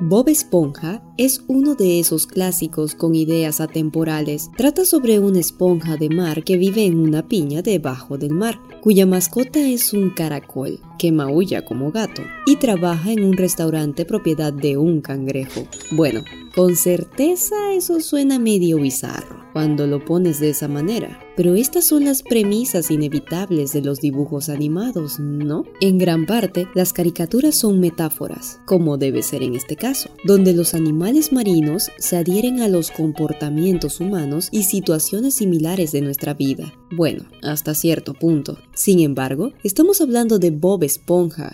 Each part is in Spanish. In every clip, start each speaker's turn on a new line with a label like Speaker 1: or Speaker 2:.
Speaker 1: Bob Esponja es uno de esos clásicos con ideas atemporales. Trata sobre una esponja de mar que vive en una piña debajo del mar, cuya mascota es un caracol que maulla como gato y trabaja en un restaurante propiedad de un cangrejo. Bueno, con certeza eso suena medio bizarro cuando lo pones de esa manera. Pero estas son las premisas inevitables de los dibujos animados, ¿no? En gran parte, las caricaturas son metáforas, como debe ser en este caso, donde los animales marinos se adhieren a los comportamientos humanos y situaciones similares de nuestra vida. Bueno, hasta cierto punto. Sin embargo, estamos hablando de Bob Esponja,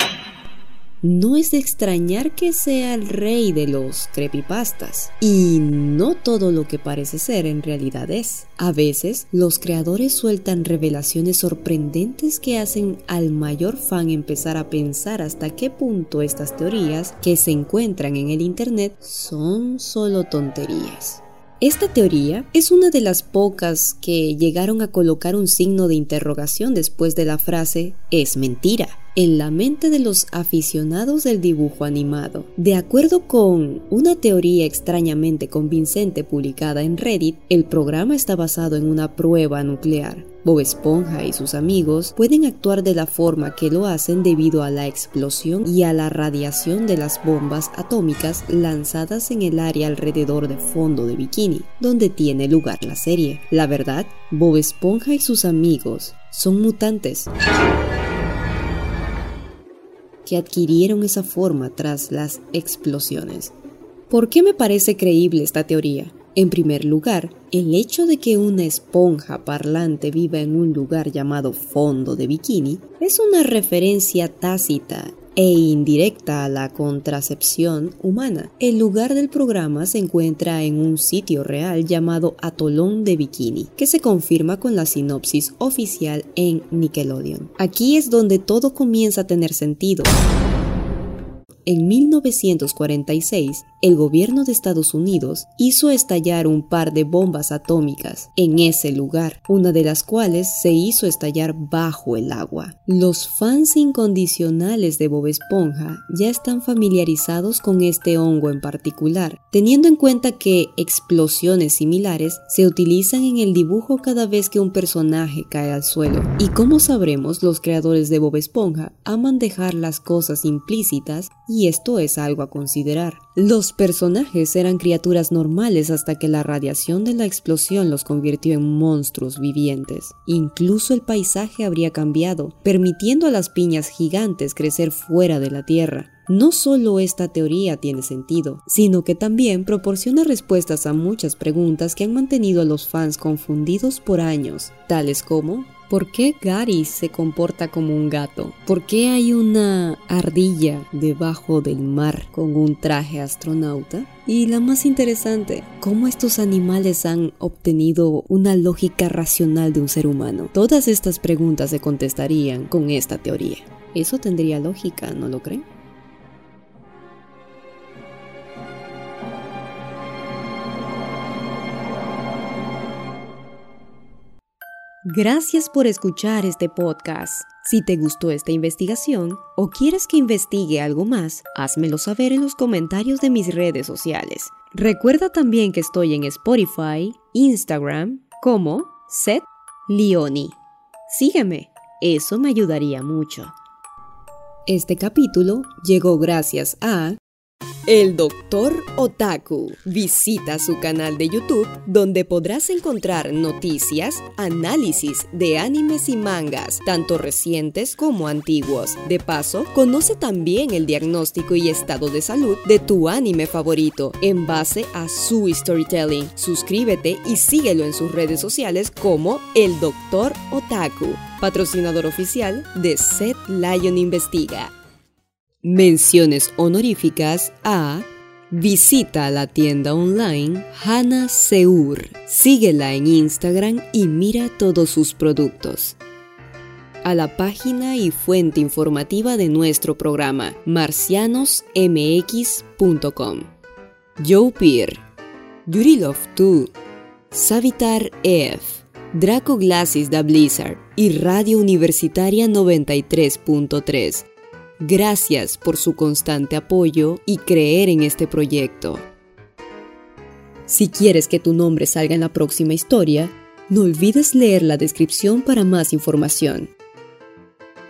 Speaker 1: no es de extrañar que sea el rey de los creepypastas. Y no todo lo que parece ser en realidad es. A veces, los creadores sueltan revelaciones sorprendentes que hacen al mayor fan empezar a pensar hasta qué punto estas teorías que se encuentran en el Internet son solo tonterías. Esta teoría es una de las pocas que llegaron a colocar un signo de interrogación después de la frase es mentira en la mente de los aficionados del dibujo animado. De acuerdo con una teoría extrañamente convincente publicada en Reddit, el programa está basado en una prueba nuclear. Bob Esponja y sus amigos pueden actuar de la forma que lo hacen debido a la explosión y a la radiación de las bombas atómicas lanzadas en el área alrededor de fondo de Bikini, donde tiene lugar la serie. La verdad, Bob Esponja y sus amigos son mutantes que adquirieron esa forma tras las explosiones. ¿Por qué me parece creíble esta teoría? En primer lugar, el hecho de que una esponja parlante viva en un lugar llamado fondo de bikini es una referencia tácita e indirecta a la contracepción humana. El lugar del programa se encuentra en un sitio real llamado Atolón de Bikini, que se confirma con la sinopsis oficial en Nickelodeon. Aquí es donde todo comienza a tener sentido. En 1946, el gobierno de Estados Unidos hizo estallar un par de bombas atómicas en ese lugar, una de las cuales se hizo estallar bajo el agua. Los fans incondicionales de Bob Esponja ya están familiarizados con este hongo en particular, teniendo en cuenta que explosiones similares se utilizan en el dibujo cada vez que un personaje cae al suelo. Y como sabremos, los creadores de Bob Esponja aman dejar las cosas implícitas y esto es algo a considerar. Los personajes eran criaturas normales hasta que la radiación de la explosión los convirtió en monstruos vivientes. Incluso el paisaje habría cambiado, permitiendo a las piñas gigantes crecer fuera de la Tierra. No solo esta teoría tiene sentido, sino que también proporciona respuestas a muchas preguntas que han mantenido a los fans confundidos por años, tales como ¿Por qué Gary se comporta como un gato? ¿Por qué hay una ardilla debajo del mar con un traje astronauta? Y la más interesante, ¿cómo estos animales han obtenido una lógica racional de un ser humano? Todas estas preguntas se contestarían con esta teoría. Eso tendría lógica, ¿no lo creen? Gracias por escuchar este podcast. Si te gustó esta investigación o quieres que investigue algo más, házmelo saber en los comentarios de mis redes sociales. Recuerda también que estoy en Spotify, Instagram, como Seth Leoni. Sígueme, eso me ayudaría mucho. Este capítulo llegó gracias a el Doctor Otaku. Visita su canal de YouTube donde podrás encontrar noticias, análisis de animes y mangas, tanto recientes como antiguos. De paso, conoce también el diagnóstico y estado de salud de tu anime favorito en base a su storytelling. Suscríbete y síguelo en sus redes sociales como El Doctor Otaku, patrocinador oficial de Set Lion Investiga. Menciones honoríficas a Visita la tienda online Hana Seur. Síguela en Instagram y mira todos sus productos. A la página y fuente informativa de nuestro programa marcianosmx.com. Joe Peer, Yurilov 2, Savitar F, Draco Glasses da Blizzard y Radio Universitaria 93.3 Gracias por su constante apoyo y creer en este proyecto. Si quieres que tu nombre salga en la próxima historia, no olvides leer la descripción para más información.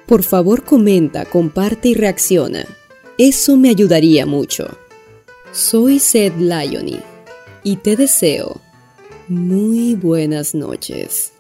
Speaker 1: Por favor comenta, comparte y reacciona. Eso me ayudaría mucho. Soy Seth Liony y te deseo muy buenas noches.